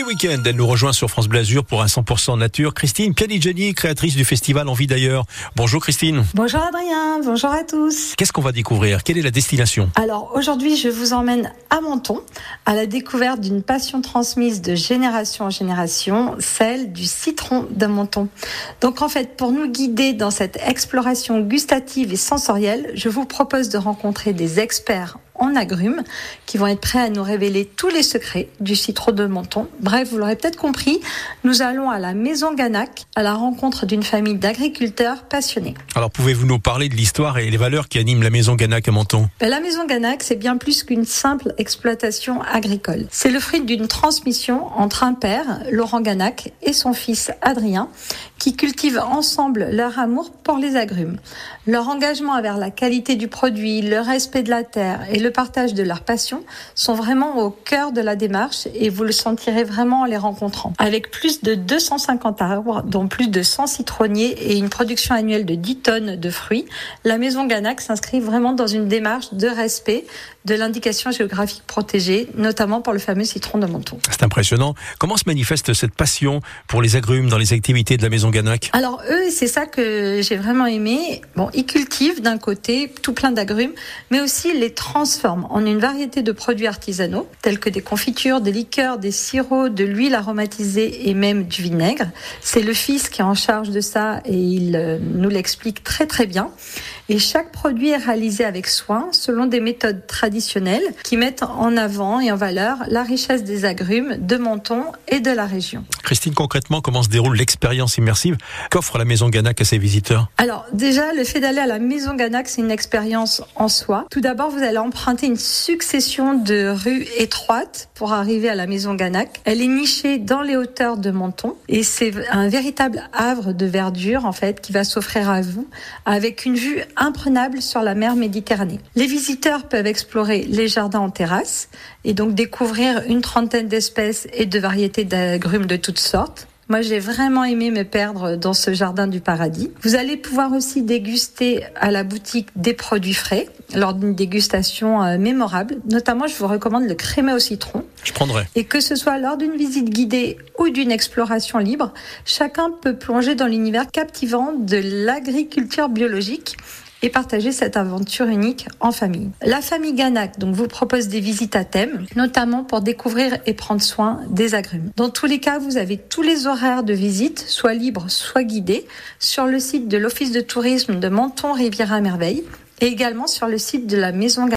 les week-ends, elle nous rejoint sur France Blasure pour un 100% nature. Christine Pianigiani, créatrice du festival Envie d'ailleurs. Bonjour Christine. Bonjour Adrien, bonjour à tous. Qu'est-ce qu'on va découvrir? Quelle est la destination? Alors aujourd'hui, je vous emmène à Menton, à la découverte d'une passion transmise de génération en génération, celle du citron de Menton. Donc en fait, pour nous guider dans cette exploration gustative et sensorielle, je vous propose de rencontrer des experts en agrumes qui vont être prêts à nous révéler tous les secrets du citron de Menton. Bref, vous l'aurez peut-être compris, nous allons à la maison Ganac à la rencontre d'une famille d'agriculteurs passionnés. Alors pouvez-vous nous parler de l'histoire et les valeurs qui animent la maison Ganac à Menton? Ben, La maison Ganac, c'est bien plus qu'une simple exploitation agricole. C'est le fruit d'une transmission entre un père, Laurent Ganac, et son fils Adrien, qui cultivent ensemble leur amour pour les agrumes. Leur engagement envers la qualité du produit, le respect de la terre et le partage de leur passion sont vraiment au cœur de la démarche et vous le sentirez vraiment en les rencontrant. Avec plus de 250 arbres, dont plus de 100 citronniers et une production annuelle de 10 tonnes de fruits, la maison Ganac s'inscrit vraiment dans une démarche de respect de l'indication géographique protégée, notamment pour le fameux citron de Menton. C'est impressionnant. Comment se manifeste cette passion pour les agrumes dans les activités de la maison Ganac? Alors eux, c'est ça que j'ai vraiment aimé. Bon, ils cultivent d'un côté tout plein d'agrumes, mais aussi les transforment en une variété de produits artisanaux, tels que des confitures, des liqueurs, des sirops, de l'huile aromatisée et même du vinaigre. C'est le fils qui est en charge de ça et il euh, nous l'explique très très bien. Et chaque produit est réalisé avec soin selon des méthodes traditionnelles qui mettent en avant et en valeur la richesse des agrumes de Menton et de la région. Christine, concrètement, comment se déroule l'expérience immersive qu'offre la Maison Ganac à ses visiteurs Alors déjà, le fait d'aller à la Maison Ganac, c'est une expérience en soi. Tout d'abord, vous allez emprunter une succession de rues étroites pour arriver à la Maison Ganac. Elle est nichée dans les hauteurs de Menton et c'est un véritable havre de verdure en fait qui va s'offrir à vous avec une vue imprenable sur la mer Méditerranée. Les visiteurs peuvent explorer les jardins en terrasse et donc découvrir une trentaine d'espèces et de variétés d'agrumes de toutes sortes. Moi, j'ai vraiment aimé me perdre dans ce jardin du paradis. Vous allez pouvoir aussi déguster à la boutique des produits frais lors d'une dégustation euh, mémorable. Notamment, je vous recommande le crémé au citron. Je prendrai. Et que ce soit lors d'une visite guidée ou d'une exploration libre, chacun peut plonger dans l'univers captivant de l'agriculture biologique et partager cette aventure unique en famille. La famille Ganac donc vous propose des visites à thème, notamment pour découvrir et prendre soin des agrumes. Dans tous les cas, vous avez tous les horaires de visite, soit libres, soit guidés, sur le site de l'Office de tourisme de Menton Riviera Merveille et également sur le site de la Maison Ganac.